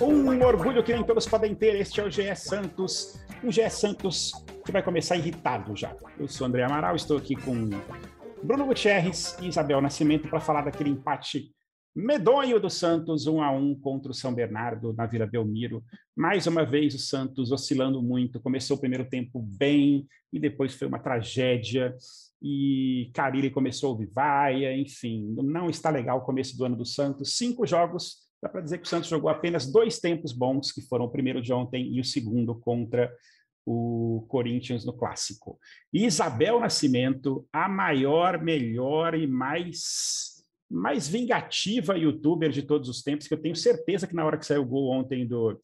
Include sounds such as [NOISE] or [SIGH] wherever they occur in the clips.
Um orgulho que nem todos podem ter. Este é o GE Santos. Um GE Santos que vai começar irritado já. Eu sou André Amaral, estou aqui com Bruno Gutierrez e Isabel Nascimento para falar daquele empate medonho do Santos, um a um contra o São Bernardo na Vila Belmiro. Mais uma vez o Santos oscilando muito. Começou o primeiro tempo bem e depois foi uma tragédia. E Carilli começou o vaia, enfim, não está legal o começo do ano do Santos. Cinco jogos, dá para dizer que o Santos jogou apenas dois tempos bons, que foram o primeiro de ontem e o segundo contra o Corinthians no clássico. Isabel Nascimento, a maior, melhor e mais mais vingativa youtuber de todos os tempos, que eu tenho certeza que na hora que saiu o gol ontem do,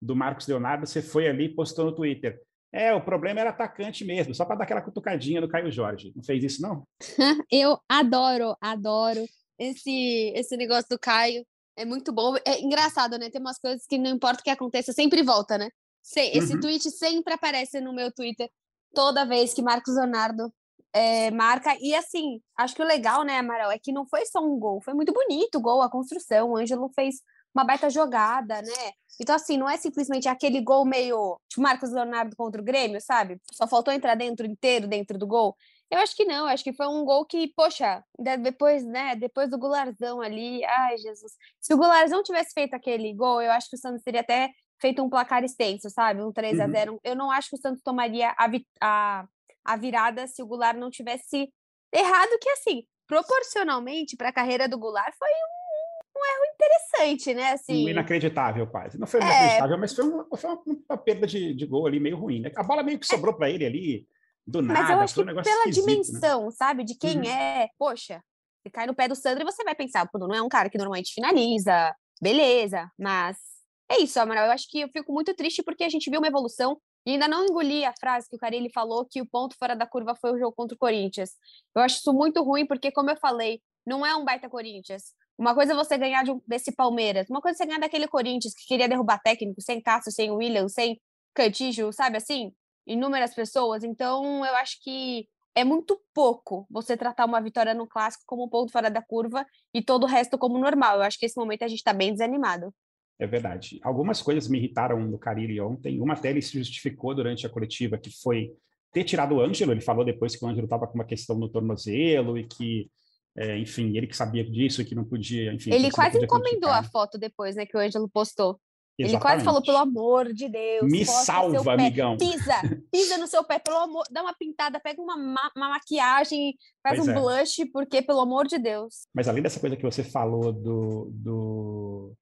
do Marcos Leonardo, você foi ali e postou no Twitter. É, o problema era atacante mesmo, só para dar aquela cutucadinha no Caio Jorge. Não fez isso, não? [LAUGHS] eu adoro, adoro esse, esse negócio do Caio. É muito bom. É engraçado, né? Tem umas coisas que não importa o que aconteça, sempre volta, né? Esse uhum. tweet sempre aparece no meu Twitter toda vez que Marcos Leonardo é, marca. E assim, acho que o legal, né, Amaral, é que não foi só um gol, foi muito bonito o gol, a construção. O Ângelo fez uma baita jogada, né? Então, assim, não é simplesmente aquele gol meio tipo Marcos Leonardo contra o Grêmio, sabe? Só faltou entrar dentro inteiro, dentro do gol. Eu acho que não, acho que foi um gol que, poxa, depois, né, depois do Gularzão ali, ai, Jesus. Se o Gularzão tivesse feito aquele gol, eu acho que o Santos teria até feito um placar extenso, sabe? Um 3 a 0 uhum. Eu não acho que o Santos tomaria a, a a virada se o Goulart não tivesse errado, que assim, proporcionalmente para a carreira do Goulart foi um, um, erro interessante, né? Assim, um inacreditável quase. Não foi é... inacreditável, mas foi, uma, foi uma, perda de, de, gol ali meio ruim. Né? A bola meio que é. sobrou é... para ele ali, do nada. Mas eu acho que um pela né? dimensão, né? sabe? De quem uhum. é, poxa, se cai no pé do Sandro e você vai pensar, pô, não é um cara que normalmente finaliza, beleza, mas é isso, Amaral. Eu acho que eu fico muito triste porque a gente viu uma evolução e ainda não engoli a frase que o Carilli falou que o ponto fora da curva foi o jogo contra o Corinthians. Eu acho isso muito ruim, porque, como eu falei, não é um baita Corinthians. Uma coisa é você ganhar de um, desse Palmeiras, uma coisa é você ganhar daquele Corinthians que queria derrubar técnico, sem Cássio, sem William, sem Cantijo, sabe assim? Inúmeras pessoas. Então, eu acho que é muito pouco você tratar uma vitória no clássico como um ponto fora da curva e todo o resto como normal. Eu acho que esse momento a gente está bem desanimado. É verdade. Algumas coisas me irritaram no Carilli ontem. Uma até ele se justificou durante a coletiva, que foi ter tirado o Ângelo. Ele falou depois que o Ângelo estava com uma questão no tornozelo e que, é, enfim, ele que sabia disso e que não podia, enfim... Ele quase encomendou a foto depois, né, que o Ângelo postou. Exatamente. Ele quase falou, pelo amor de Deus. Me salva, amigão. Pisa, pisa no seu pé, pelo amor, dá uma pintada, pega uma, ma uma maquiagem, faz pois um é. blush, porque, pelo amor de Deus. Mas além dessa coisa que você falou do, do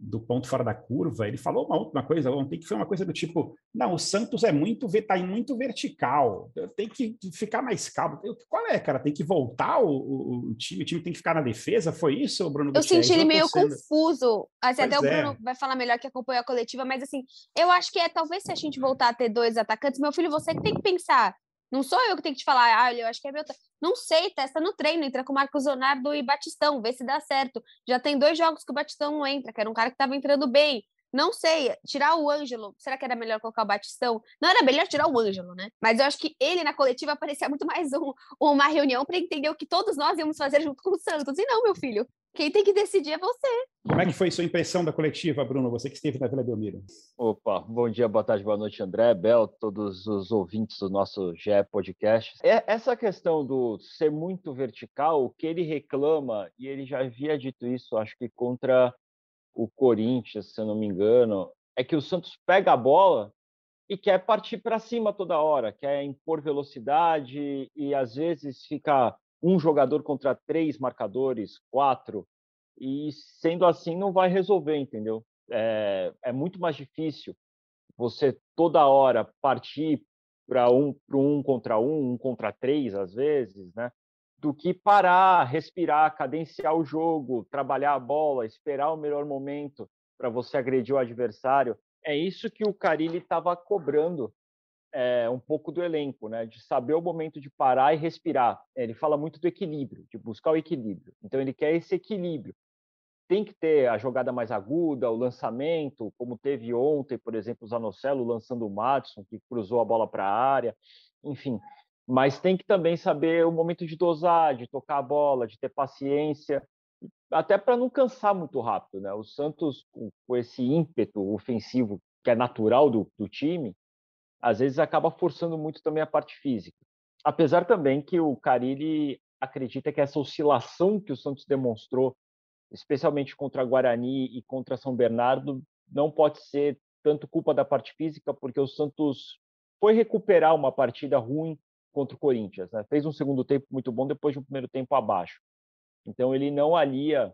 do ponto fora da curva, ele falou uma outra coisa ontem que foi uma coisa do tipo, não, o Santos é muito tá muito vertical, tem que ficar mais calmo. Qual é, cara? Tem que voltar o, o, o time, o time tem que ficar na defesa? Foi isso, Bruno? Eu senti ele meio sendo... confuso. Assim, até é. o Bruno vai falar melhor que acompanha a coletiva, mas assim, eu acho que é talvez se a gente voltar a ter dois atacantes, meu filho, você que tem que pensar não sou eu que tenho que te falar, ah, eu acho que é meu. Não sei, testa no treino, entra com Marcos Leonardo e Batistão, vê se dá certo. Já tem dois jogos que o Batistão não entra, que era um cara que estava entrando bem. Não sei, tirar o Ângelo, será que era melhor colocar o Batistão? Não era melhor tirar o Ângelo, né? Mas eu acho que ele na coletiva [LAUGHS] parecia muito mais um, uma reunião para entender o que todos nós íamos fazer junto com o Santos. E não, meu filho, quem tem que decidir é você. Como é que foi sua impressão da coletiva, Bruno? Você que esteve na Vila Belmiro. Opa, bom dia, boa tarde, boa noite, André, Bel, todos os ouvintes do nosso GE Podcast. É, essa questão do ser muito vertical, o que ele reclama, e ele já havia dito isso, acho que contra o Corinthians, se eu não me engano, é que o Santos pega a bola e quer partir para cima toda hora, quer impor velocidade e às vezes fica um jogador contra três marcadores, quatro, e sendo assim não vai resolver, entendeu? É, é muito mais difícil você toda hora partir para um, um contra um, um contra três, às vezes, né? Do que parar, respirar, cadenciar o jogo, trabalhar a bola, esperar o melhor momento para você agredir o adversário. É isso que o Carilli estava cobrando é, um pouco do elenco, né? De saber o momento de parar e respirar. Ele fala muito do equilíbrio, de buscar o equilíbrio. Então ele quer esse equilíbrio. tem que ter a jogada mais aguda, o lançamento, como teve ontem, por exemplo, o Zanocelo lançando o Madison, que cruzou a bola para a área, enfim. Mas tem que também saber o momento de dosar, de tocar a bola, de ter paciência, até para não cansar muito rápido. Né? O Santos, com esse ímpeto ofensivo que é natural do, do time, às vezes acaba forçando muito também a parte física. Apesar também que o Carilli acredita que essa oscilação que o Santos demonstrou, especialmente contra Guarani e contra São Bernardo, não pode ser tanto culpa da parte física, porque o Santos foi recuperar uma partida ruim contra o Corinthians. Né? Fez um segundo tempo muito bom depois de um primeiro tempo abaixo. Então ele não alia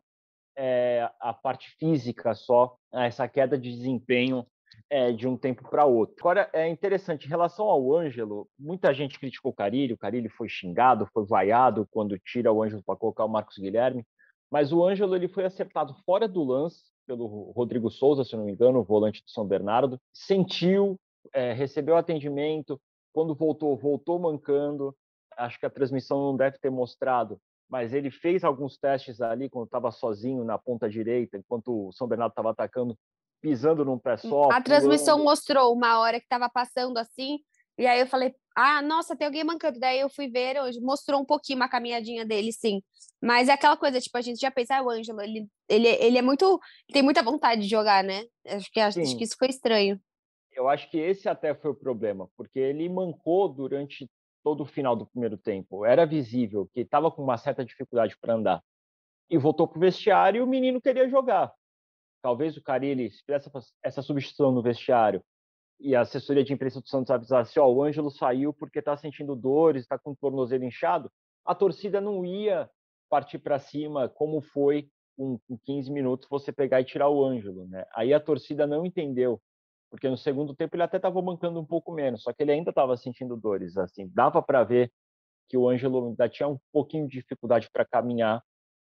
é, a parte física só a essa queda de desempenho é, de um tempo para outro. Agora, é interessante, em relação ao Ângelo, muita gente criticou o Carilho, o Carilho foi xingado, foi vaiado quando tira o Ângelo para colocar o Marcos Guilherme, mas o Ângelo ele foi acertado fora do lance pelo Rodrigo Souza, se não me engano, o volante do São Bernardo, sentiu, é, recebeu atendimento, quando voltou, voltou mancando, acho que a transmissão não deve ter mostrado, mas ele fez alguns testes ali quando estava sozinho na ponta direita, enquanto o São Bernardo estava atacando, pisando num pé só. A transmissão mostrou uma hora que estava passando assim, e aí eu falei, ah, nossa, tem alguém mancando. Daí eu fui ver, hoje mostrou um pouquinho uma caminhadinha dele, sim. Mas é aquela coisa, tipo, a gente já pensa, ah, o Ângelo, ele, ele, ele é muito. tem muita vontade de jogar, né? Acho que, acho, acho que isso foi estranho. Eu acho que esse até foi o problema, porque ele mancou durante todo o final do primeiro tempo. Era visível que estava com uma certa dificuldade para andar. E voltou para o vestiário e o menino queria jogar talvez o Carilli, se fizesse essa substituição no vestiário e a assessoria de imprensa do Santos avisasse, ó, oh, o Ângelo saiu porque está sentindo dores, está com o tornozelo inchado, a torcida não ia partir para cima como foi com, 15 minutos você pegar e tirar o Ângelo, né? Aí a torcida não entendeu, porque no segundo tempo ele até estava mancando um pouco menos, só que ele ainda estava sentindo dores, assim, dava para ver que o Ângelo ainda tinha um pouquinho de dificuldade para caminhar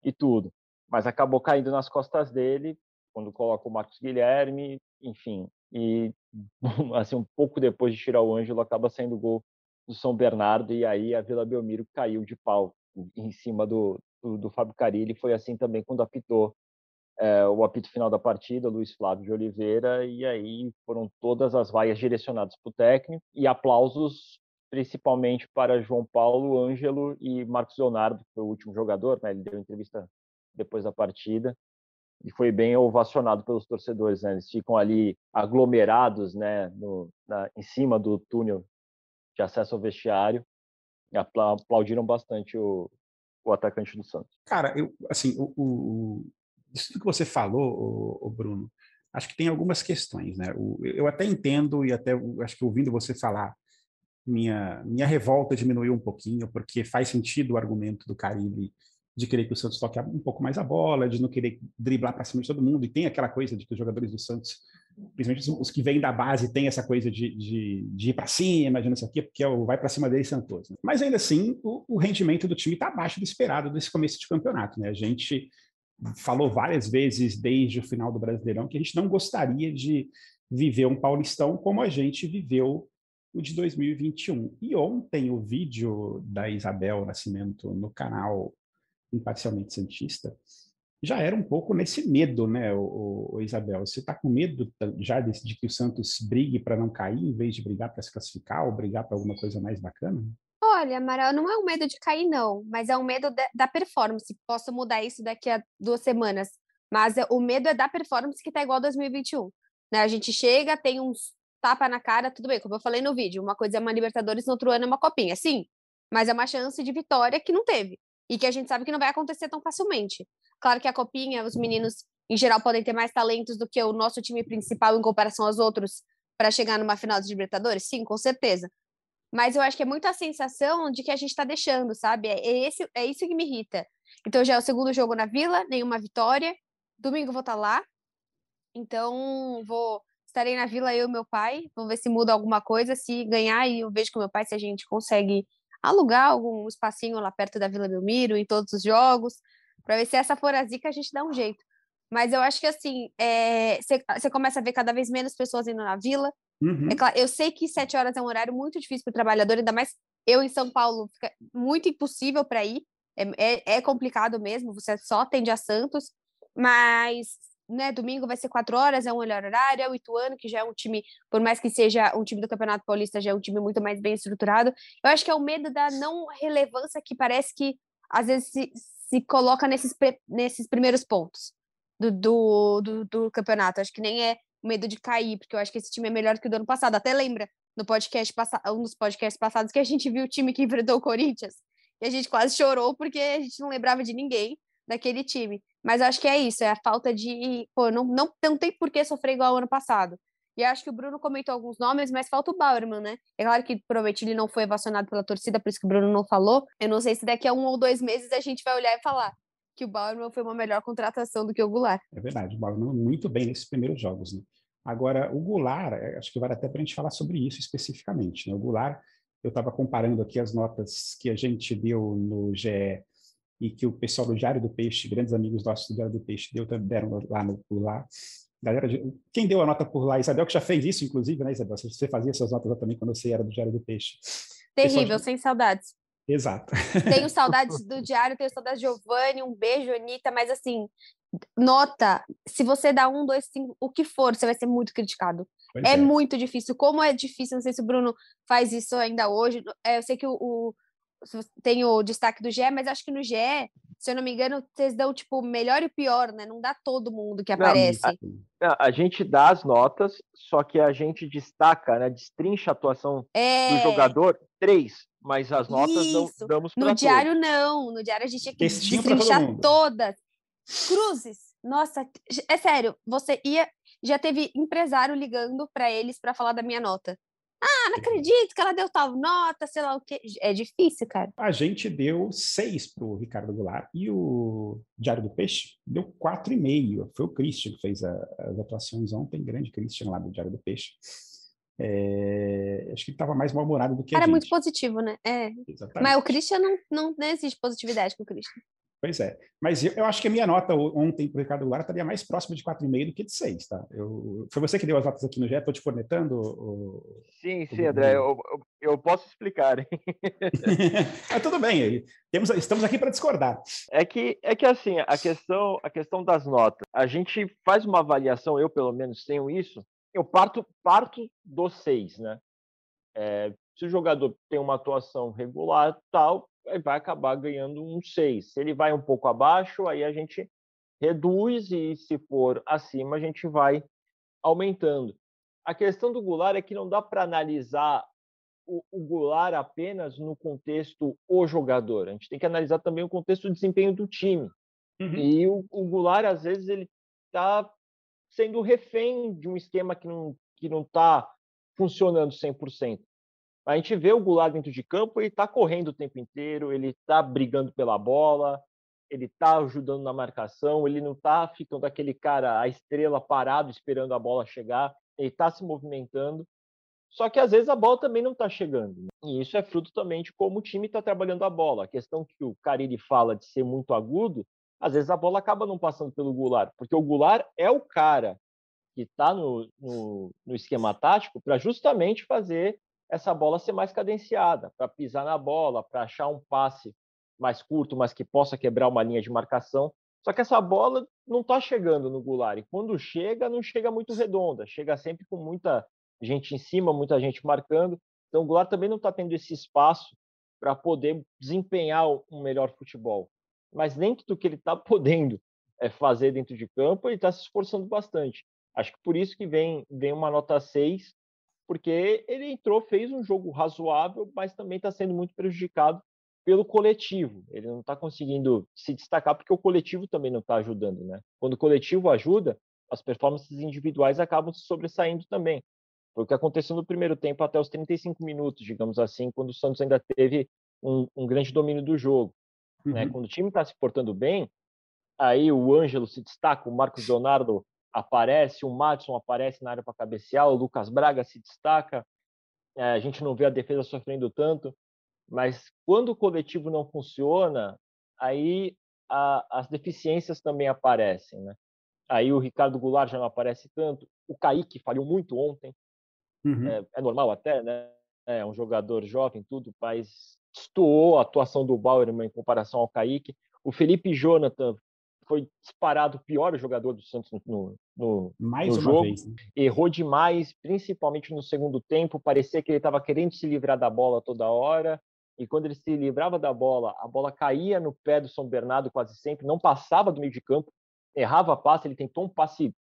e tudo, mas acabou caindo nas costas dele quando coloca o Marcos Guilherme, enfim. E [LAUGHS] assim um pouco depois de tirar o Ângelo, acaba saindo o gol do São Bernardo e aí a Vila Belmiro caiu de pau em cima do, do, do Fábio Carilli. Foi assim também quando apitou é, o apito final da partida, Luiz Flávio de Oliveira, e aí foram todas as vaias direcionadas para o técnico e aplausos principalmente para João Paulo, Ângelo e Marcos Leonardo, que foi o último jogador, né? ele deu entrevista depois da partida, e foi bem ovacionado pelos torcedores. Né? Eles ficam ali aglomerados né, no, na, em cima do túnel de acesso ao vestiário e aplaudiram bastante o, o atacante do Santos. Cara, eu, assim, o, o, isso que você falou, o, Bruno, acho que tem algumas questões. Né? O, eu até entendo e até acho que ouvindo você falar, minha, minha revolta diminuiu um pouquinho, porque faz sentido o argumento do Caribe de querer que o Santos toque um pouco mais a bola, de não querer driblar para cima de todo mundo. E tem aquela coisa de que os jogadores do Santos, principalmente os que vêm da base, tem essa coisa de, de, de ir para cima, de não sei o quê, porque é o vai para cima deles Santos. Né? Mas ainda assim, o, o rendimento do time está abaixo do esperado desse começo de campeonato. Né? A gente falou várias vezes desde o final do Brasileirão que a gente não gostaria de viver um Paulistão como a gente viveu o de 2021. E ontem o vídeo da Isabel Nascimento no canal imparcialmente santista, já era um pouco nesse medo, né, o, o Isabel? Você está com medo já de, de, que o Santos brigue para não cair, em vez de brigar para se classificar ou brigar para alguma coisa mais bacana? Olha, Amaral, não é um medo de cair, não, mas é um medo de, da performance. Posso mudar isso daqui a duas semanas, mas o medo é da performance que está igual a 2021. Né? A gente chega, tem uns tapa na cara, tudo bem, como eu falei no vídeo, uma coisa é uma Libertadores, no outro ano é uma copinha, sim, mas é uma chance de vitória que não teve e que a gente sabe que não vai acontecer tão facilmente. Claro que a copinha, os meninos em geral podem ter mais talentos do que o nosso time principal em comparação aos outros para chegar numa final de Libertadores, sim, com certeza. Mas eu acho que é muito a sensação de que a gente está deixando, sabe? É, é, esse, é isso que me irrita. Então já é o segundo jogo na Vila, nenhuma vitória. Domingo vou estar tá lá. Então vou estarei na Vila eu e meu pai. Vamos ver se muda alguma coisa. Se ganhar, e eu vejo com meu pai se a gente consegue alugar algum espacinho lá perto da Vila Belmiro em todos os jogos, para ver se essa for a zica a gente dá um jeito. Mas eu acho que assim, você é, começa a ver cada vez menos pessoas indo na vila. Uhum. É claro, eu sei que sete horas é um horário muito difícil para o trabalhador, ainda mais eu em São Paulo, fica muito impossível para ir. É, é, é, complicado mesmo, você só atende a Santos. mas né, domingo vai ser quatro horas, é um melhor horário, é o Ituano, que já é um time, por mais que seja um time do Campeonato Paulista, já é um time muito mais bem estruturado. Eu acho que é o medo da não relevância que parece que às vezes se, se coloca nesses, nesses primeiros pontos do, do, do, do campeonato. Acho que nem é medo de cair, porque eu acho que esse time é melhor que o do ano passado. Até lembra no podcast um dos podcasts passados que a gente viu o time que enfrentou o Corinthians e a gente quase chorou porque a gente não lembrava de ninguém daquele time. Mas acho que é isso, é a falta de. Pô, não, não, não tem por que sofrer igual ao ano passado. E acho que o Bruno comentou alguns nomes, mas falta o Bauerman, né? É claro que provavelmente ele não foi vacionado pela torcida, por isso que o Bruno não falou. Eu não sei se daqui a um ou dois meses a gente vai olhar e falar que o Bauerman foi uma melhor contratação do que o Goulart. É verdade, o Bauerman muito bem nesses primeiros jogos, né? Agora, o Goulart, é, acho que vale até para a gente falar sobre isso especificamente. Né? O Goulart, eu estava comparando aqui as notas que a gente deu no GE e que o pessoal do Diário do Peixe, grandes amigos nossos do Diário do Peixe, deu, deram lá no Goulart. Galera, quem deu a nota por lá? Isabel, que já fez isso, inclusive, né, Isabel? Você fazia essas notas também quando você era do Diário do Peixe. Terrível, de... sem saudades. Exato. Tenho [LAUGHS] saudades do Diário, tenho saudades de Giovanni, um beijo, Anitta, mas assim, nota, se você dá um, dois, cinco, o que for, você vai ser muito criticado. É, é, muito difícil. Como é difícil, não sei se o Bruno faz isso ainda hoje. É, eu sei que o, o tem o destaque do GE, mas acho que no GE, se eu não me engano, vocês dão tipo melhor e pior, né? Não dá todo mundo que aparece. Não, a, a, gente dá as notas, só que a gente destaca, né? Destrincha a atuação é... do jogador três, mas as notas não damos para No diário não, no diário a gente tinha que Textinho destrinchar todas. Cruzes, nossa, é sério, você ia, já teve empresário ligando para eles para falar da minha nota. Ah, não acredito que ela deu tal nota, sei lá o quê. É difícil, cara. A gente deu seis para o Ricardo Goulart e o Diário do Peixe deu quatro e meio. Foi o Christian que fez a, as atuações ontem, grande Christian lá do Diário do Peixe. É, acho que ele estava mais mal-humorado do que Era muito positivo, né? É. Mas o Christian não, não, não existe positividade com o Christian. Pois é. Mas eu, eu, acho que a minha nota ontem para o Ricardo Lara estaria mais próxima de 4,5 do que de 6, tá? Eu, foi você que deu as notas aqui no GE, estou te cornetando? O, sim, sim, André, eu, eu, posso explicar. [LAUGHS] Mas tudo bem, temos, estamos aqui para discordar. É que, é que assim, a questão, a questão das notas, a gente faz uma avaliação, eu pelo menos tenho isso, eu parto, parto do 6, né? É, se o jogador tem uma atuação regular, tal, vai acabar ganhando um 6. Se ele vai um pouco abaixo, aí a gente reduz e se for acima, a gente vai aumentando. A questão do Goulart é que não dá para analisar o, o Goulart apenas no contexto o jogador. A gente tem que analisar também o contexto do desempenho do time. Uhum. E o, o Goulart, às vezes, ele está sendo refém de um esquema que não que não está funcionando 100%. A gente vê o Goulart dentro de campo, ele está correndo o tempo inteiro, ele está brigando pela bola, ele está ajudando na marcação, ele não está ficando aquele cara, a estrela parado esperando a bola chegar, ele está se movimentando. Só que às vezes a bola também não está chegando. Né? E isso é fruto também de como o time está trabalhando a bola. A questão que o Carille fala de ser muito agudo, às vezes a bola acaba não passando pelo Goulart, porque o Goulart é o cara que está no, no, no esquema tático para justamente fazer essa bola ser mais cadenciada, para pisar na bola, para achar um passe mais curto, mas que possa quebrar uma linha de marcação. Só que essa bola não está chegando no Goulart. E quando chega, não chega muito redonda, chega sempre com muita gente em cima, muita gente marcando. Então o Goulart também não está tendo esse espaço para poder desempenhar um melhor futebol. Mas dentro do que ele está [LAUGHS] podendo é, fazer dentro de campo, ele está se esforçando bastante. Acho que por isso que vem, vem uma nota 6 porque ele entrou, fez um jogo razoável, mas também está sendo muito prejudicado pelo coletivo. Ele não está conseguindo se destacar porque o coletivo também não está ajudando, né? Quando o coletivo ajuda, as performances individuais acabam se sobressaindo também. Foi o que aconteceu no primeiro tempo até os 35 minutos, digamos assim, quando o Santos ainda teve um, um grande domínio do jogo. Né? Uhum. Né? Quando o time está se portando bem, aí o Ângelo se destaca, o Marcos Leonardo aparece, o Madison aparece na área para cabecear, o Lucas Braga se destaca. É, a gente não vê a defesa sofrendo tanto, mas quando o coletivo não funciona, aí a, as deficiências também aparecem, né? Aí o Ricardo Goulart já não aparece tanto, o Kaique falhou muito ontem, uhum. é, é, normal até, né? É um jogador jovem, tudo, mas estuou a atuação do Bauerman em comparação ao Kaique. O Felipe Jonathan foi disparado o pior jogador do Santos no, no, Mais no jogo. vez. né? Errou demais, principalmente no segundo tempo. Parecia que ele estava querendo se livrar da bola toda hora. E quando ele se livrava da bola, a bola caía no pé do São Bernardo quase sempre, não passava do meio de campo, errava a passe. Ele tentou um passe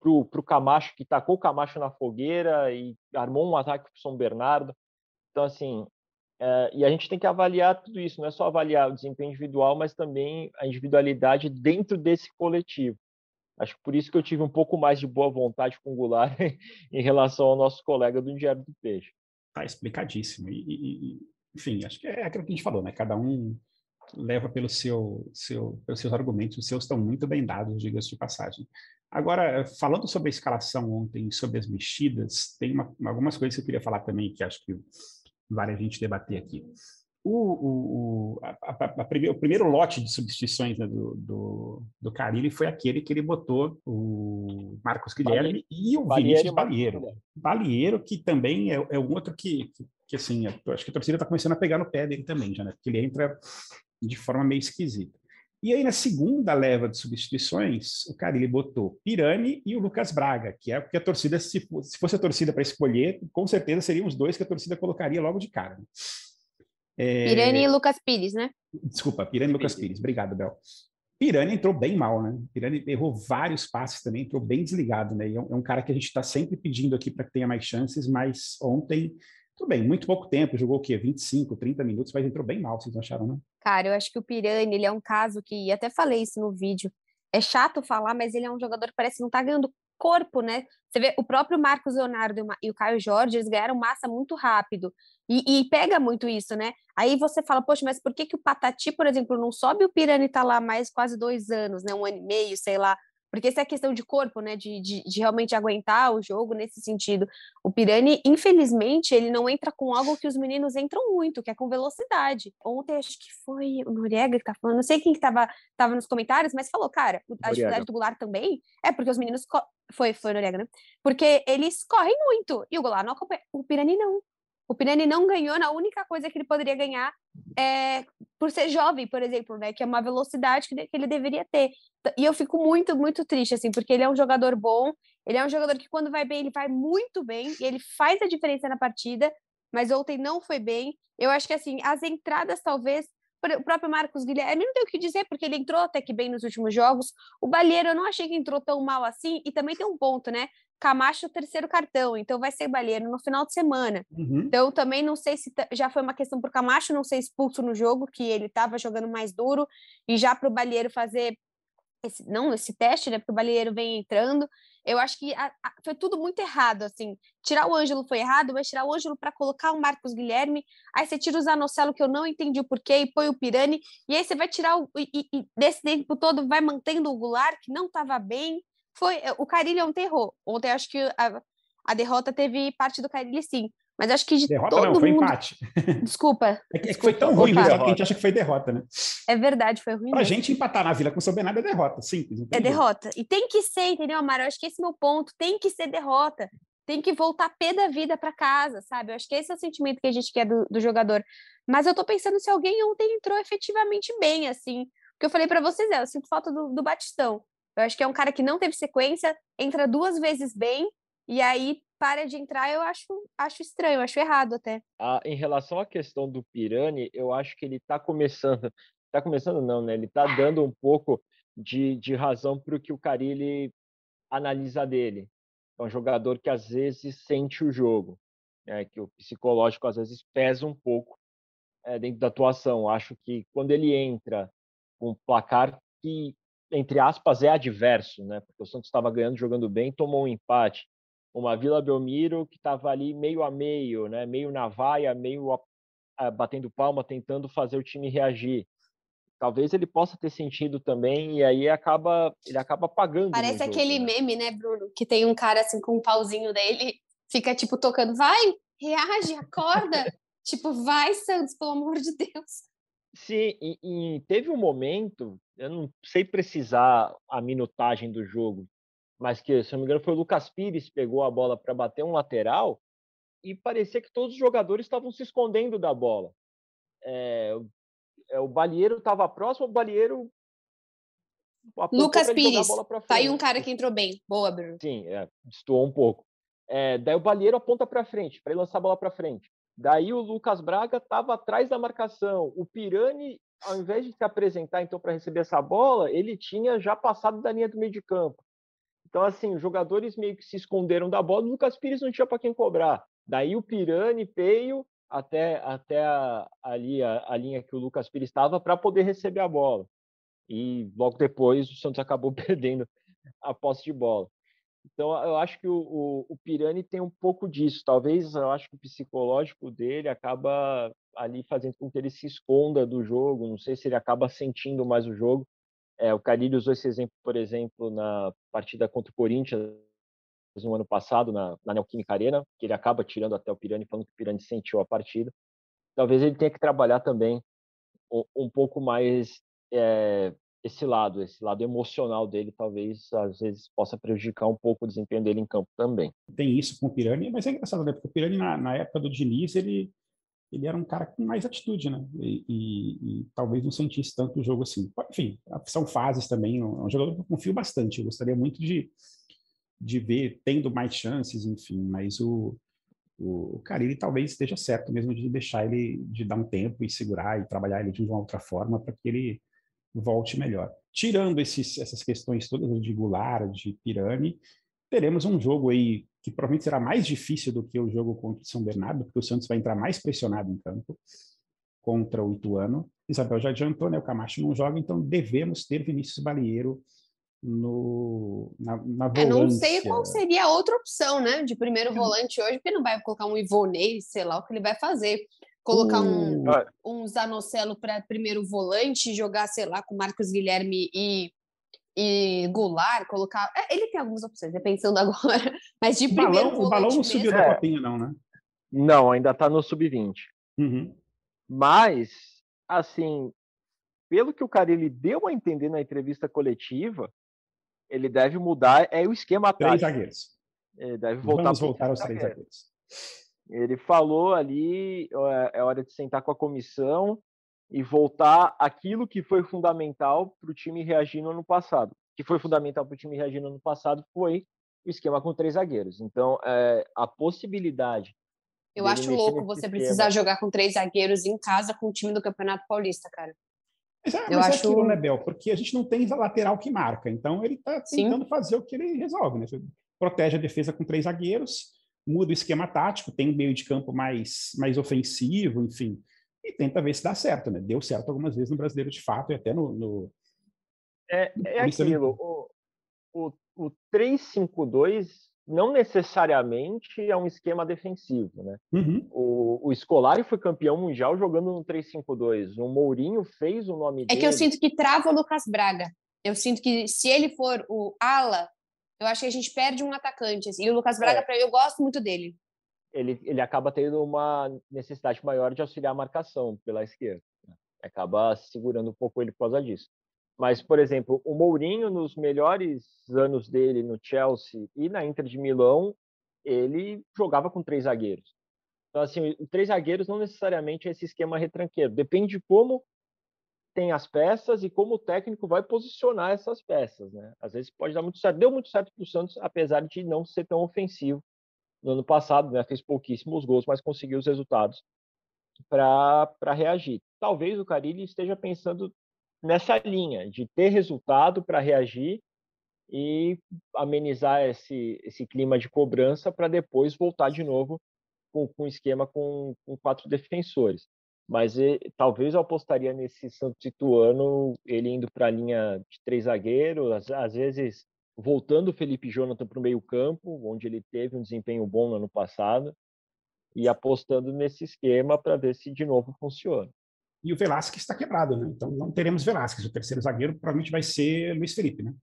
para o Camacho, que tacou o Camacho na fogueira e armou um ataque para o São Bernardo. Então, assim, é, e a gente tem que avaliar tudo isso, não é só avaliar o desempenho individual, mas também a individualidade dentro desse coletivo. Acho que por isso que eu tive um pouco mais de boa vontade com o Goulart [LAUGHS] em relação ao nosso colega do Diário do Peixe. Tá explicadíssimo. E, e, enfim, acho que é aquilo que a gente falou, né? Cada um leva pelo seu, seu, pelos seus argumentos, os seus estão muito bem dados, diga-se de passagem. Agora, falando sobre a escalação ontem, sobre as mexidas, tem uma, algumas coisas que eu queria falar também, que acho que vale a gente debater aqui. O, o, o, a, a, a primeir, o primeiro lote de substituições né, do, do, do Carilli foi aquele que ele botou o Marcos Guilherme e o Vinícius Balieiro. Balieiro, que também é, é um outro que, que, que assim, acho que a torcida está começando a pegar no pé dele também, já, né? Porque ele entra de forma meio esquisita. E aí, na segunda leva de substituições, o Carilli botou Pirani e o Lucas Braga, que é porque a torcida, se, se fosse a torcida para escolher, com certeza seriam os dois que a torcida colocaria logo de cara. Né? É... Pirani e Lucas Pires, né? Desculpa, Pirani e Lucas Pires. Obrigado, Bel. Pirani entrou bem mal, né? Pirani errou vários passes também, entrou bem desligado, né? E é um, é um cara que a gente está sempre pedindo aqui para que tenha mais chances, mas ontem tudo bem, muito pouco tempo, jogou o quê? 25, 30 minutos, mas entrou bem mal, vocês acharam, né? Cara, eu acho que o Pirani, ele é um caso que, até falei isso no vídeo, é chato falar, mas ele é um jogador que parece que não tá ganhando corpo, né? Você vê, o próprio Marcos Leonardo e o Caio Jorge, eles ganharam massa muito rápido. E, e, pega muito isso, né? Aí você fala, poxa, mas por que, que o Patati, por exemplo, não sobe o Pirani tá lá mais quase dois anos, né? Um ano e meio, sei lá. Porque isso é questão de corpo, né? De, de, de, realmente aguentar o jogo nesse sentido. O Pirani, infelizmente, ele não entra com algo que os meninos entram muito, que é com velocidade. Ontem, acho que foi o Noriega que tá falando, não sei quem que tava, tava nos comentários, mas falou, cara, a dificuldade do Goulart também é porque os meninos. Foi, foi o Noriega, né? Porque eles correm muito. E o Goulart não acompanha. O Pirani não. O Pirani não ganhou na única coisa que ele poderia ganhar é, por ser jovem, por exemplo, né? Que é uma velocidade que, que ele deveria ter. E eu fico muito, muito triste, assim, porque ele é um jogador bom, ele é um jogador que quando vai bem, ele vai muito bem, e ele faz a diferença na partida, mas ontem não foi bem. Eu acho que, assim, as entradas talvez o próprio Marcos Guilherme, não tem o que dizer, porque ele entrou até que bem nos últimos jogos. O Balheiro, eu não achei que entrou tão mal assim, e também tem um ponto, né? Camacho o terceiro cartão, então vai ser Balheiro no final de semana. Uhum. Então também não sei se já foi uma questão para Camacho não ser expulso no jogo, que ele estava jogando mais duro, e já para o Balheiro fazer esse, não esse teste, né? Porque o Balheiro vem entrando. Eu acho que a, a, foi tudo muito errado, assim. Tirar o Ângelo foi errado, mas tirar o Ângelo para colocar o Marcos Guilherme, aí você tira o Zanocelo, que eu não entendi o porquê, e põe o Pirani, e aí você vai tirar o. E, e, desse tempo todo vai mantendo o Goulart, que não estava bem. Foi, eh, o Carilli ontem errou. Ontem acho que a, a derrota teve parte do Carilli, sim. Mas acho que de derrota todo não, foi mundo... empate. [LAUGHS] Desculpa. É que, desculpa. foi tão ruim mesmo que a gente acha que foi derrota, né? É verdade, foi ruim. Pra mesmo. gente empatar na Vila com o São Bernardo é derrota, simples. É derrota. E tem que ser, entendeu, Amaro? Eu acho que esse é o meu ponto. Tem que ser derrota. Tem que voltar pé da vida para casa, sabe? Eu acho que esse é o sentimento que a gente quer do, do jogador. Mas eu tô pensando se alguém ontem entrou efetivamente bem, assim. O que eu falei para vocês é, eu sinto falta do, do Batistão. Eu acho que é um cara que não teve sequência, entra duas vezes bem, e aí para de entrar, eu acho, acho estranho, acho errado até. Ah, em relação à questão do Pirani, eu acho que ele está começando, está [LAUGHS] começando não, né? Ele está dando um pouco de, de razão para o que o Carilli analisa dele. É um jogador que às vezes sente o jogo, né? que o psicológico às vezes pesa um pouco é, dentro da atuação. Acho que quando ele entra com um placar que entre aspas, é adverso, né? Porque o Santos estava ganhando, jogando bem, tomou um empate. Uma Vila Belmiro que estava ali meio a meio, né? Meio na vaia, meio a, a, batendo palma, tentando fazer o time reagir. Talvez ele possa ter sentido também e aí acaba ele acaba pagando. Parece jogo, aquele né? meme, né, Bruno? Que tem um cara assim com um pauzinho dele, fica tipo tocando, vai, reage, acorda. [LAUGHS] tipo, vai, Santos, pelo amor de Deus. Sim, e, e, teve um momento, eu não sei precisar a minutagem do jogo, mas que, se não me engano, foi o Lucas Pires que pegou a bola para bater um lateral e parecia que todos os jogadores estavam se escondendo da bola. É, é, o Balieiro estava próximo, o Balieiro Lucas Pires, tá aí um cara que entrou bem. Boa, Bruno. Sim, é, destoou um pouco. É, daí o Balheiro aponta para frente, para ele lançar a bola para frente. Daí o Lucas Braga estava atrás da marcação. O Pirani, ao invés de se apresentar então para receber essa bola, ele tinha já passado da linha do meio de campo. Então, assim, os jogadores meio que se esconderam da bola, o Lucas Pires não tinha para quem cobrar. Daí o Pirani, Peio, até, até a, ali a, a linha que o Lucas Pires estava para poder receber a bola. E logo depois o Santos acabou [LAUGHS] perdendo a posse de bola. Então, eu acho que o, o, o, Pirani tem um pouco disso. Talvez eu acho que o psicológico dele acaba ali fazendo com que ele se esconda do jogo. Não sei se ele acaba sentindo mais o jogo. É, o Carilho usou esse exemplo, por exemplo, na partida contra o Corinthians no ano passado, na, na Neoquímica Arena, que ele acaba tirando até o Pirani, falando que o Pirani sentiu a partida. Talvez ele tenha que trabalhar também um, um pouco mais é, esse lado, esse lado emocional dele, talvez às vezes possa prejudicar um pouco o desempenho dele em campo também. Tem isso com o Pirani, mas é engraçado, né? Porque o Pirani, na, na época do Diniz, ele, ele era um cara com mais atitude, né? E, e, e, talvez não sentisse tanto o jogo assim. Enfim, são fases também. É um jogador que eu confio bastante. Eu gostaria muito de, de ver tendo mais chances, enfim. Mas o, o, o Carilli talvez esteja certo mesmo de deixar ele, de dar um tempo e segurar e trabalhar ele de uma outra forma para que ele volte melhor. Tirando esses, essas questões todas de Goulart, de Pirani, teremos um jogo aí que provavelmente será mais difícil do que o jogo contra o São Bernardo, porque o Santos vai entrar mais pressionado em campo contra o Ituano. Isabel já adiantou, né? O Camacho não joga, então devemos ter Vinícius Balieiro no, na, na volância. Eu não sei qual seria a outra opção, né? De primeiro volante hoje, porque não vai colocar um Ivonei, sei lá o que ele vai fazer. Colocar um, um Zanocelo para primeiro volante, jogar, sei lá, com Marcos Guilherme e e Goulart, colocar. É, ele tem algumas opções, é pensando [LAUGHS] agora. Mas de o primeiro balão, O balão não subiu da copinha, não, né? Não, ainda está no sub-20. Uhum. Mas, assim, pelo que o cara ele deu a entender na entrevista coletiva, ele deve mudar é o esquema tático. Três zagueiros. Ele deve voltar Vamos voltar aos três zagueiros. Ele falou ali, é hora de sentar com a comissão e voltar aquilo que foi fundamental para o time reagir no ano passado. que foi fundamental para o time reagir no ano passado foi o esquema com três zagueiros. Então, é, a possibilidade. Eu acho louco você esquema... precisar jogar com três zagueiros em casa com o time do Campeonato Paulista, cara. Mas, é, eu mas é acho... é aquilo, né, Bel? Porque a gente não tem lateral que marca. Então, ele está tentando Sim. fazer o que ele resolve. Né? Você protege a defesa com três zagueiros, muda o esquema tático, tem um meio de campo mais, mais ofensivo, enfim e tenta ver se dá certo, né? Deu certo algumas vezes no brasileiro de fato e até no. no... É, é aquilo. O, o, o 3-5-2 não necessariamente é um esquema defensivo, né? Uhum. O, o Scolari foi campeão mundial jogando no 3-5-2. O Mourinho fez o nome é dele. É que eu sinto que trava o Lucas Braga. Eu sinto que se ele for o ala, eu acho que a gente perde um atacante. Assim. E o Lucas Braga, é. eu gosto muito dele ele, ele acaba tendo uma necessidade maior de auxiliar a marcação pela esquerda. Né? Acaba segurando um pouco ele por causa disso. Mas, por exemplo, o Mourinho, nos melhores anos dele no Chelsea e na Inter de Milão, ele jogava com três zagueiros. Então, assim, três zagueiros não necessariamente é esse esquema retranqueiro. Depende de como tem as peças e como o técnico vai posicionar essas peças, né? Às vezes pode dar muito certo. Deu muito certo para o Santos, apesar de não ser tão ofensivo no ano passado, né, fez pouquíssimos gols, mas conseguiu os resultados para reagir. Talvez o Carilli esteja pensando nessa linha de ter resultado para reagir e amenizar esse, esse clima de cobrança para depois voltar de novo com, com um esquema com, com quatro defensores. Mas e, talvez eu apostaria nesse Santos Ituano, ele indo para a linha de três zagueiros, às, às vezes voltando o Felipe Jonathan para o meio-campo, onde ele teve um desempenho bom no ano passado, e apostando nesse esquema para ver se de novo funciona. E o Velasquez está quebrado, né? Então não teremos Velasquez. O terceiro zagueiro provavelmente vai ser Luiz Felipe, né?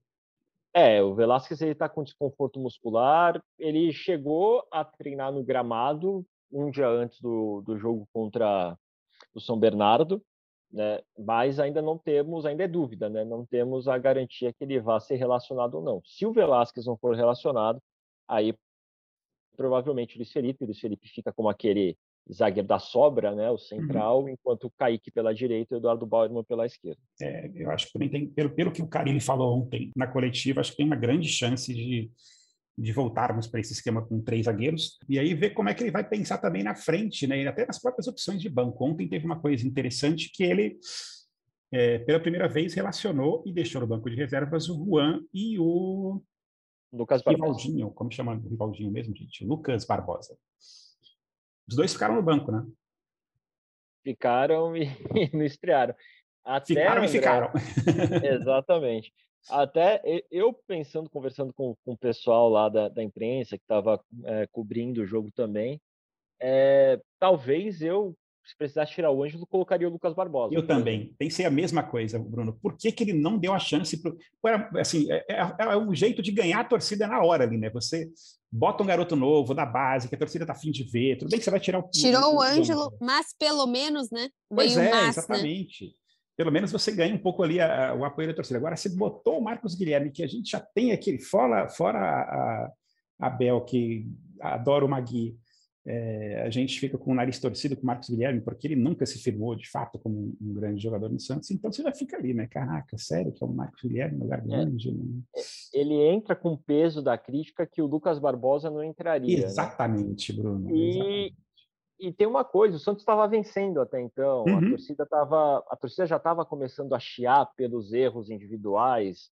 É, o Velasquez está com desconforto muscular. Ele chegou a treinar no gramado um dia antes do, do jogo contra o São Bernardo né? Mas ainda não temos, ainda é dúvida, né? Não temos a garantia que ele vá ser relacionado ou não. Se o Velasquez não for relacionado, aí provavelmente o Luiz Felipe, o Luiz Felipe fica como aquele zagueiro da sobra, né, o central, uhum. enquanto o Kaique pela direita e o Eduardo Bauerman pela esquerda. É, eu acho que também tem, pelo, pelo que o Carilli falou ontem na coletiva, acho que tem uma grande chance de, de voltarmos para esse esquema com três zagueiros, e aí ver como é que ele vai pensar também na frente, né, e até nas próprias opções de banco. Ontem teve uma coisa interessante que ele, é, pela primeira vez, relacionou e deixou no banco de reservas o Juan e o Lucas Rivaldinho, como chama o Rivaldinho mesmo, gente? Lucas Barbosa. Os dois ficaram no banco, né? Ficaram e, [LAUGHS] não estrearam. Até, ficaram André, e ficaram. [LAUGHS] Exatamente. Até eu pensando, conversando com, com o pessoal lá da, da imprensa que estava é, cobrindo o jogo também, é, talvez eu se precisasse tirar o Ângelo, colocaria o Lucas Barbosa. Eu também. Pensei a mesma coisa, Bruno. Por que, que ele não deu a chance? Para, assim, é, é, é, um jeito de ganhar a torcida na hora ali, né? Você bota um garoto novo da base, que a torcida tá afim de ver. Tudo bem que você vai tirar o. Tirou o, o Ângelo, mas pelo menos, né? Pois é, mas, né? exatamente. Né? Pelo menos você ganha um pouco ali a, a, o apoio da torcida. Agora, você botou o Marcos Guilherme, que a gente já tem aquele, fora, fora a, a Bel, que adora o Magui, é, a gente fica com o nariz torcido com o Marcos Guilherme, porque ele nunca se firmou de fato como um, um, grande jogador no Santos, então você já fica ali, né? Caraca, sério que é o Marcos Guilherme no lugar do é. Ângelo? Né? É, ele entra com o peso da crítica que o Lucas Barbosa não entraria. Né? Exatamente, né? Bruno. E, exatamente. E tem uma coisa, o Santos estava vencendo até então, uhum. a torcida tava, a torcida já estava começando a chiar pelos erros individuais,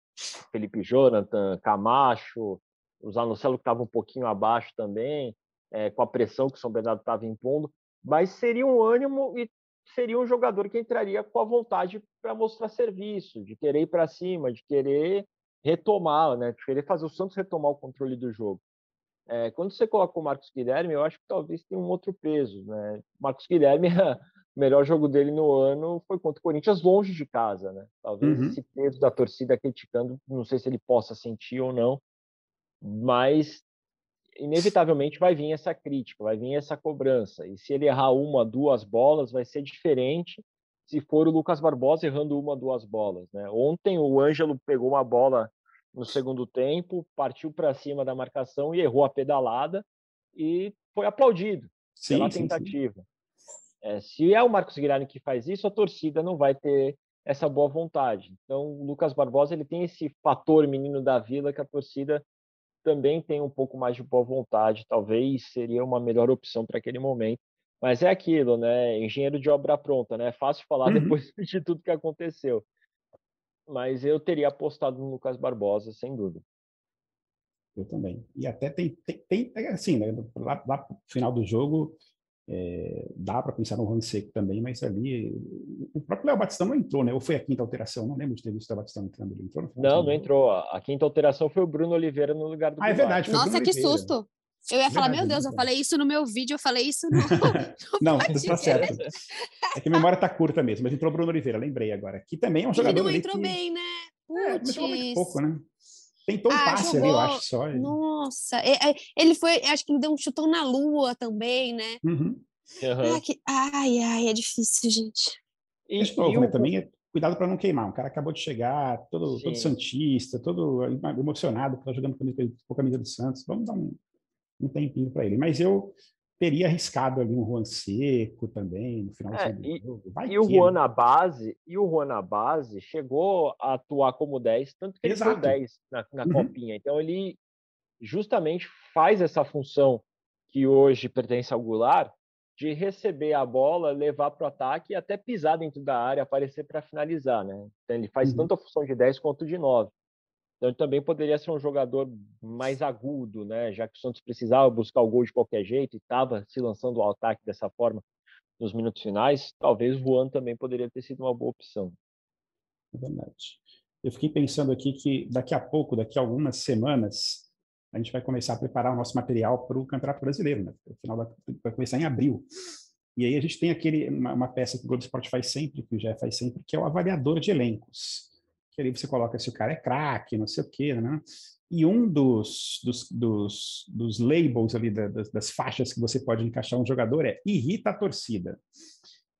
Felipe Jonathan, Camacho, o Zanocelo que estava um pouquinho abaixo também é, com a pressão que o São Bernardo estava impondo, mas seria um ânimo e seria um jogador que entraria com a vontade para mostrar serviço, de querer ir para cima, de querer retomar, né, de querer fazer o Santos retomar o controle do jogo. É, quando você coloca o Marcos Guilherme, eu acho que talvez tenha um outro peso. Né? Marcos Guilherme, [LAUGHS] o melhor jogo dele no ano foi contra o Corinthians, longe de casa. Né? Talvez uhum. esse peso da torcida criticando, não sei se ele possa sentir ou não, mas inevitavelmente vai vir essa crítica, vai vir essa cobrança. E se ele errar uma, duas bolas, vai ser diferente se for o Lucas Barbosa errando uma, duas bolas. Né? Ontem o Ângelo pegou uma bola no segundo tempo, partiu para cima da marcação e errou a pedalada e foi aplaudido sim, pela tentativa. Sim, sim. É, se é o Marcos Guilherme que faz isso, a torcida não vai ter essa boa vontade. Então, o Lucas Barbosa ele tem esse fator menino da vila que a torcida também tem um pouco mais de boa vontade, talvez seria uma melhor opção para aquele momento. Mas é aquilo, né? Engenheiro de obra pronta, né? É fácil falar uhum. depois [LAUGHS] de tudo que aconteceu. Mas eu teria apostado no Lucas Barbosa, sem dúvida. Eu também. E até tem, tem, tem é assim, né? Lá, lá no final do jogo, é, dá para pensar no Juan Seco também, mas ali o próprio Léo Batistão não entrou, né? Ou foi a quinta alteração? Não lembro de ter visto o Léo Batistão entrando. Ele entrou? Não, não entrou. A quinta alteração foi o Bruno Oliveira no lugar do. Ah, é verdade. Nossa, que susto! Eu ia falar, meu Deus, eu falei isso no meu vídeo, eu falei isso no. [LAUGHS] [LAUGHS] não, está certo. É que a memória está curta mesmo, mas entrou o Bruno Oliveira, lembrei agora. Que também é um jogador. Ele não entrou que... bem, né? É, mas jogou muito pouco, né? Tentou um ah, passe jogou... ali, eu acho só. Nossa, é, é, ele foi, acho que ele deu um chutão na lua também, né? Uhum. Uhum. Ai, que... ai, ai, é difícil, gente. E, de novo, né, também é cuidado para não queimar. Um cara acabou de chegar, todo, todo santista, todo emocionado, está jogando com a camisa do Santos. Vamos dar um, um tempinho para ele. Mas eu teria arriscado ali um Juan Seco também no final é, do e, jogo. Vai e o Juan na base, e o Juan na base chegou a atuar como 10, tanto que ele Exato. foi 10 na, na uhum. copinha. Então ele justamente faz essa função que hoje pertence ao Goulart, de receber a bola, levar para o ataque e até pisar dentro da área, aparecer para finalizar, né? Então, ele faz uhum. tanto a função de 10 quanto de 9. Então ele também poderia ser um jogador mais agudo, né? Já que o Santos precisava buscar o gol de qualquer jeito e estava se lançando ao ataque dessa forma nos minutos finais, talvez o Juan também poderia ter sido uma boa opção. É verdade. Eu fiquei pensando aqui que daqui a pouco, daqui a algumas semanas, a gente vai começar a preparar o nosso material para o Campeonato Brasileiro, né? O final da, vai começar em abril. E aí a gente tem aquele uma, uma, peça que o Globo Esporte faz sempre, que o Jeff faz sempre, que é o avaliador de elencos. Que ali você coloca se o cara é craque, não sei o quê, né? E um dos, dos, dos, dos labels ali, das, das faixas que você pode encaixar um jogador é irrita a torcida.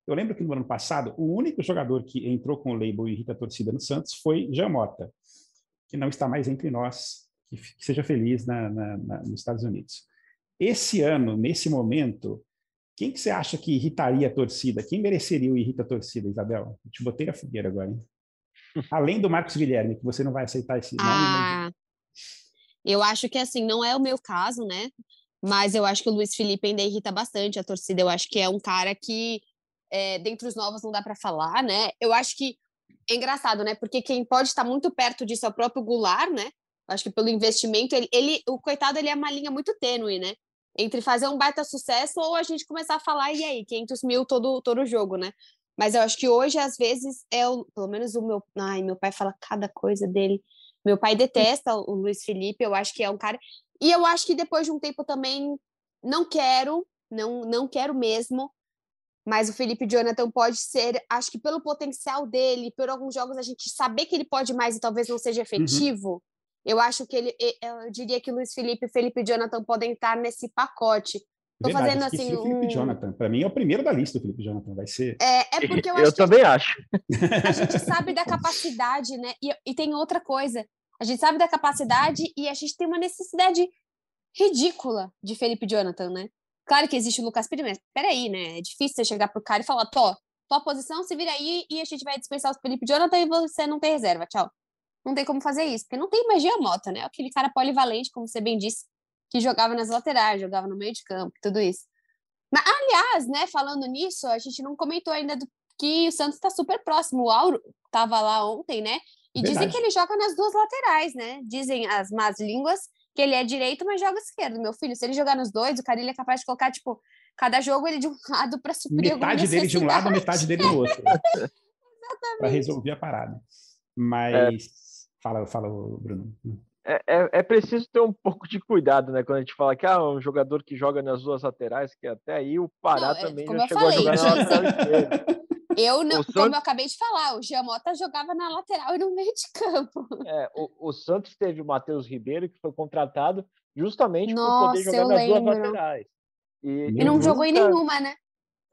Eu lembro que no ano passado, o único jogador que entrou com o label irrita a torcida no Santos foi Jamota, que não está mais entre nós, que, que seja feliz na, na, na, nos Estados Unidos. Esse ano, nesse momento, Quem que você acha que irritaria a torcida? Quem mereceria o irrita a torcida, Isabel? Eu te botei na fogueira agora, hein? Além do Marcos Guilherme, que você não vai aceitar esse nome. Ah. Eu acho que, assim, não é o meu caso, né? Mas eu acho que o Luiz Felipe ainda irrita bastante a torcida. Eu acho que é um cara que, é, dentre os novos, não dá para falar, né? Eu acho que é engraçado, né? Porque quem pode estar muito perto disso é o próprio Goulart, né? Acho que pelo investimento, ele, ele, o coitado, ele é uma linha muito tênue, né? Entre fazer um baita sucesso ou a gente começar a falar, e aí, 500 mil todo, todo jogo, né? Mas eu acho que hoje, às vezes, é o, pelo menos o meu. Ai, meu pai fala cada coisa dele. Meu pai detesta o Luiz Felipe, eu acho que é um cara. E eu acho que depois de um tempo também não quero, não, não quero mesmo. Mas o Felipe Jonathan pode ser, acho que pelo potencial dele, por alguns jogos a gente saber que ele pode mais e talvez não seja uhum. efetivo. Uhum. Eu acho que ele, eu diria que Luiz Felipe e Felipe Jonathan podem estar nesse pacote. Tô Verdade, fazendo assim. O Felipe um... Jonathan. Para mim é o primeiro da lista, o Felipe Jonathan. Vai ser. É, é [LAUGHS] porque eu, eu também acho. A gente sabe da capacidade, né? E, e tem outra coisa. A gente sabe da capacidade e a gente tem uma necessidade ridícula de Felipe Jonathan, né? Claro que existe o Lucas Pires, mas peraí, né? É difícil você chegar pro cara e falar, Tô, tua posição, se vira aí e a gente vai dispensar o Felipe Jonathan e você não tem reserva, tchau. Não tem como fazer isso, porque não tem magia mota, né? Aquele cara polivalente, como você bem disse, que jogava nas laterais, jogava no meio de campo, tudo isso. Mas, aliás, né, falando nisso, a gente não comentou ainda do que o Santos está super próximo. O Auro estava lá ontem, né? E Verdade. dizem que ele joga nas duas laterais, né? Dizem as más línguas que ele é direito, mas joga esquerdo. Meu filho, se ele jogar nos dois, o cara ele é capaz de colocar, tipo, cada jogo ele de um [LAUGHS] lado para suprir Metade dele de um lado, metade dele do outro. [LAUGHS] Exatamente. Para resolver a parada. Mas. É. Fala, fala, Bruno. É, é, é, preciso ter um pouco de cuidado, né? Quando a gente fala que ah, um jogador que joga nas duas laterais, que até aí o Pará não, é, também já chegou falei, a jogar na lateral esquerda. Eu não, Santos... como eu acabei de falar, o Giamota jogava na lateral e no meio de campo. É, o, o Santos teve o Matheus Ribeiro, que foi contratado justamente para poder jogar nas lembro. duas laterais. E, e não jogou em nenhuma, né?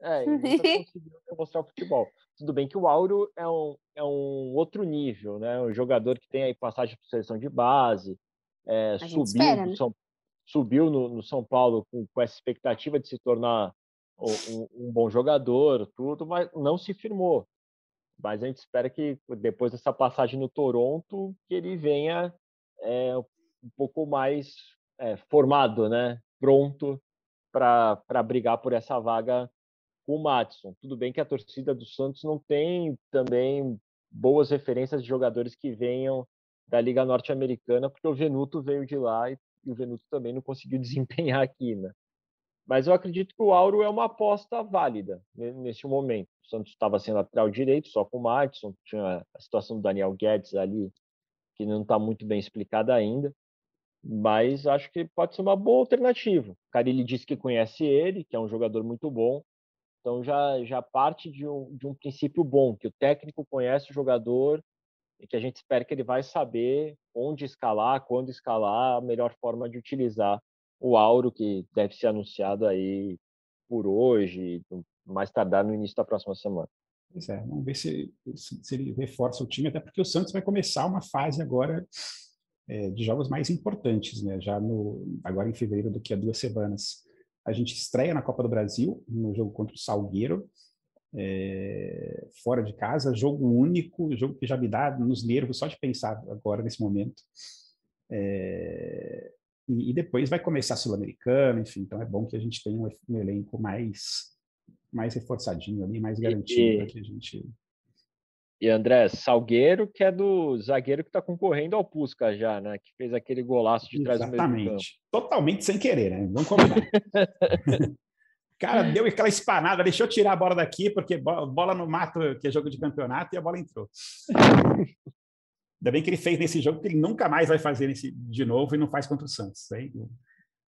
É, e nunca [LAUGHS] conseguiu demonstrar o futebol. Tudo bem que o Auro é um, é um outro nível, né? Um jogador que tem aí passagem por seleção de base, é, subiu, espera, né? São, subiu no, no, São Paulo com, com essa expectativa de se tornar um, um, bom jogador, tudo, mas não se firmou. Mas a gente espera que depois dessa passagem no Toronto, que ele venha é, um pouco mais é, formado, né? Pronto para brigar por essa vaga com o Matson. Tudo bem que a torcida do Santos não tem também boas referências de jogadores que venham da Liga Norte-Americana, porque o Venuto veio de lá e, o Venuto também não conseguiu [LAUGHS] desempenhar aqui, né? Mas eu acredito que o Auro é uma aposta válida nesse momento. O Santos estava sem lateral direito, só com o Matson, tinha a situação do Daniel Guedes ali, que não está muito bem explicada ainda, mas acho que pode ser uma boa alternativa. O Carilli disse que conhece ele, que é um jogador muito bom, então já, já parte de um, de um princípio bom, que o técnico conhece o jogador e que a gente espera que ele vai saber onde escalar, quando escalar, a melhor forma de utilizar o Auro, que deve ser anunciado aí por hoje, mais tardar no início da próxima semana. Pois é, vamos ver se, se ele reforça o time, até porque o Santos vai começar uma fase agora é, de jogos mais importantes, né? Já no, agora em fevereiro, daqui a duas semanas, a gente estreia na Copa do Brasil, no jogo contra o Salgueiro, é, fora de casa, jogo único, jogo que já me dá nos nervos só de pensar agora nesse momento. É, e, e, depois vai começar a Sul-Americana, enfim, então é bom que a gente tenha um, um elenco mais, mais reforçadinho ali, mais garantido para que a gente. E André, Salgueiro, que é do zagueiro que está concorrendo ao Pusca já, né? Que fez aquele golaço de trás Exatamente. do meio. Totalmente sem querer, né? Vamos combinar. [LAUGHS] cara deu aquela espanada, deixa eu tirar a bola daqui, porque bola no mato, que é jogo de campeonato, e a bola entrou. [LAUGHS] Ainda bem que ele fez nesse jogo, que ele nunca mais vai fazer nesse, de novo e não faz contra o Santos. Hein?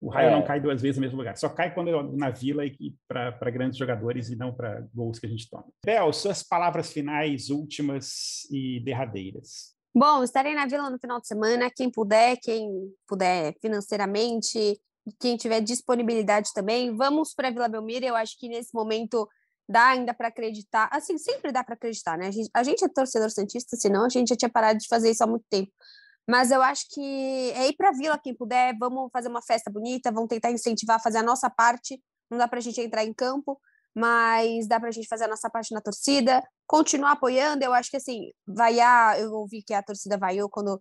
O raio é. não cai duas vezes no mesmo lugar. Só cai quando é na vila e para grandes jogadores e não para gols que a gente toma. Bel, suas palavras finais, últimas e derradeiras. Bom, estarei na vila no final de semana. Quem puder, quem puder financeiramente, quem tiver disponibilidade também, vamos para a Vila Belmiro. Eu acho que nesse momento dá ainda para acreditar. Assim, sempre dá para acreditar, né? A gente, a gente é torcedor santista, senão a gente já tinha parado de fazer isso há muito tempo. Mas eu acho que é ir para a Vila quem puder, vamos fazer uma festa bonita, vamos tentar incentivar, fazer a nossa parte, não dá para a gente entrar em campo, mas dá para a gente fazer a nossa parte na torcida, continuar apoiando. Eu acho que assim, vaiar, eu ouvi que a torcida vaiou quando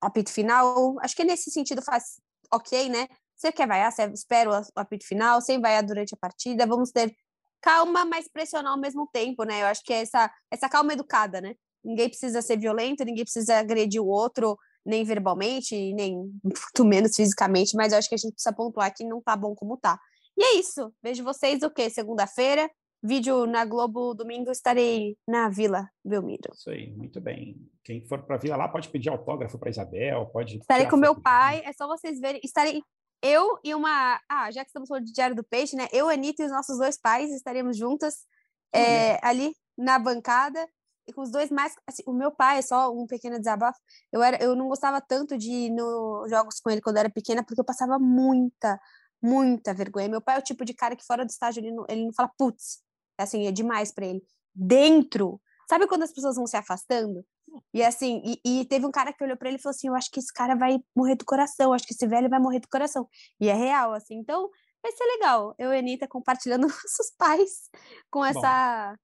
apito final, acho que nesse sentido faz ok, né? Você quer vaiar, você espera o apito final, sem vaiar durante a partida, vamos ter calma, mas pressionar ao mesmo tempo, né? Eu acho que é essa, essa calma educada, né? Ninguém precisa ser violento, ninguém precisa agredir o outro, nem verbalmente, nem muito menos fisicamente, mas eu acho que a gente precisa pontuar que não tá bom como tá. E é isso. Vejo vocês o quê? Segunda-feira. Vídeo na Globo domingo, estarei na Vila Belmiro. Isso aí, muito bem. Quem for para a Vila lá pode pedir autógrafo para Isabel, pode. Estarei com meu pai, é só vocês verem. Estarei eu e uma. Ah, já que estamos falando de Diário do Peixe, né? Eu, Anitta e os nossos dois pais estaremos juntas é, ali na bancada com os dois mais. Assim, o meu pai, é só um pequeno desabafo. Eu, era, eu não gostava tanto de ir nos jogos com ele quando eu era pequena, porque eu passava muita, muita vergonha. Meu pai é o tipo de cara que fora do estádio ele não, ele não fala putz, assim, é demais para ele. Dentro, sabe quando as pessoas vão se afastando? E assim, e, e teve um cara que olhou para ele e falou assim: Eu acho que esse cara vai morrer do coração, acho que esse velho vai morrer do coração. E é real, assim. Então, vai ser legal. Eu e a Anitta compartilhando [LAUGHS] nossos pais com essa, Bom,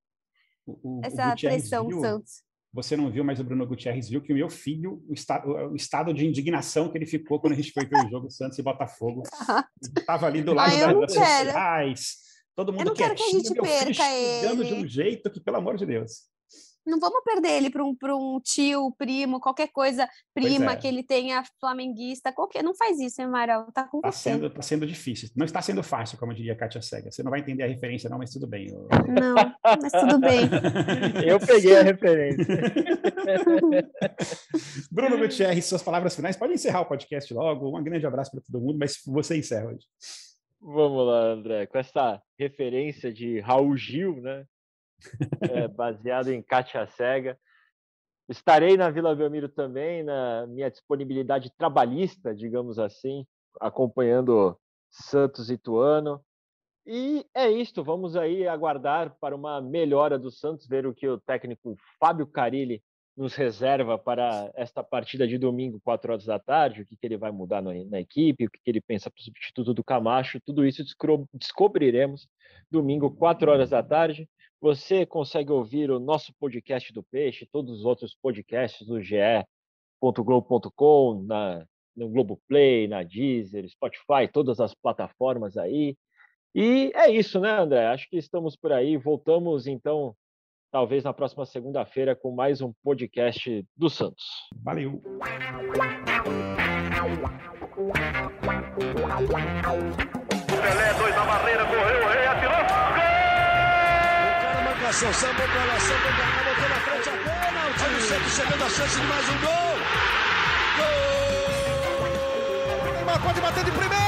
o, essa o pressão viu, Santos. Você não viu, mas o Bruno Gutierrez viu que o meu filho, o estado, o estado de indignação que ele ficou quando a gente foi ver o jogo Santos e Botafogo. [LAUGHS] Estava ali do lado ah, das redes sociais, todo mundo quietinho, que a gente filho ele. de um jeito que, pelo amor de Deus não vamos perder ele para um, um tio, primo, qualquer coisa, prima é. que ele tenha flamenguista, qualquer. Não faz isso, hein, Amaral? Tá com tá você. Sendo, tá sendo difícil. Não está sendo fácil, como diria a Kátia Cega. Você não vai entender a referência, não, mas tudo bem. Eu... Não, mas tudo bem. [LAUGHS] Eu peguei a referência. [LAUGHS] Bruno Gutierrez, suas palavras finais. Pode encerrar o podcast logo. Um grande abraço para todo mundo, mas você encerra hoje. Vamos lá, André. Com essa referência de Raul Gil, né? É, baseado em Kátia Cega. Estarei na Vila Belmiro também, na minha disponibilidade trabalhista, digamos assim, acompanhando Santos e Tuano. E é isto, vamos aí aguardar para uma melhora do Santos, ver o que o técnico Fábio Carilli nos reserva para esta partida de domingo, 4 horas da tarde, o que, que ele vai mudar na, na equipe, o que, que ele pensa para o substituto do Camacho, tudo isso descobriremos domingo, 4 horas da tarde. Você consegue ouvir o nosso podcast do Peixe, todos os outros podcasts do ge.globo.com, na, no Globoplay, na Deezer, Spotify, todas as plataformas aí. E é isso, né, André? Acho que estamos por aí. Voltamos, então, talvez na próxima segunda-feira, com mais um podcast do Santos. Valeu! Pelé, dois na barreira, correu, rei! Marcação, sambou pra lá, sambou botou na frente a pênalti. Olha o Santos chegando a chance de mais um gol. Gol! Neymar pode bater de primeira.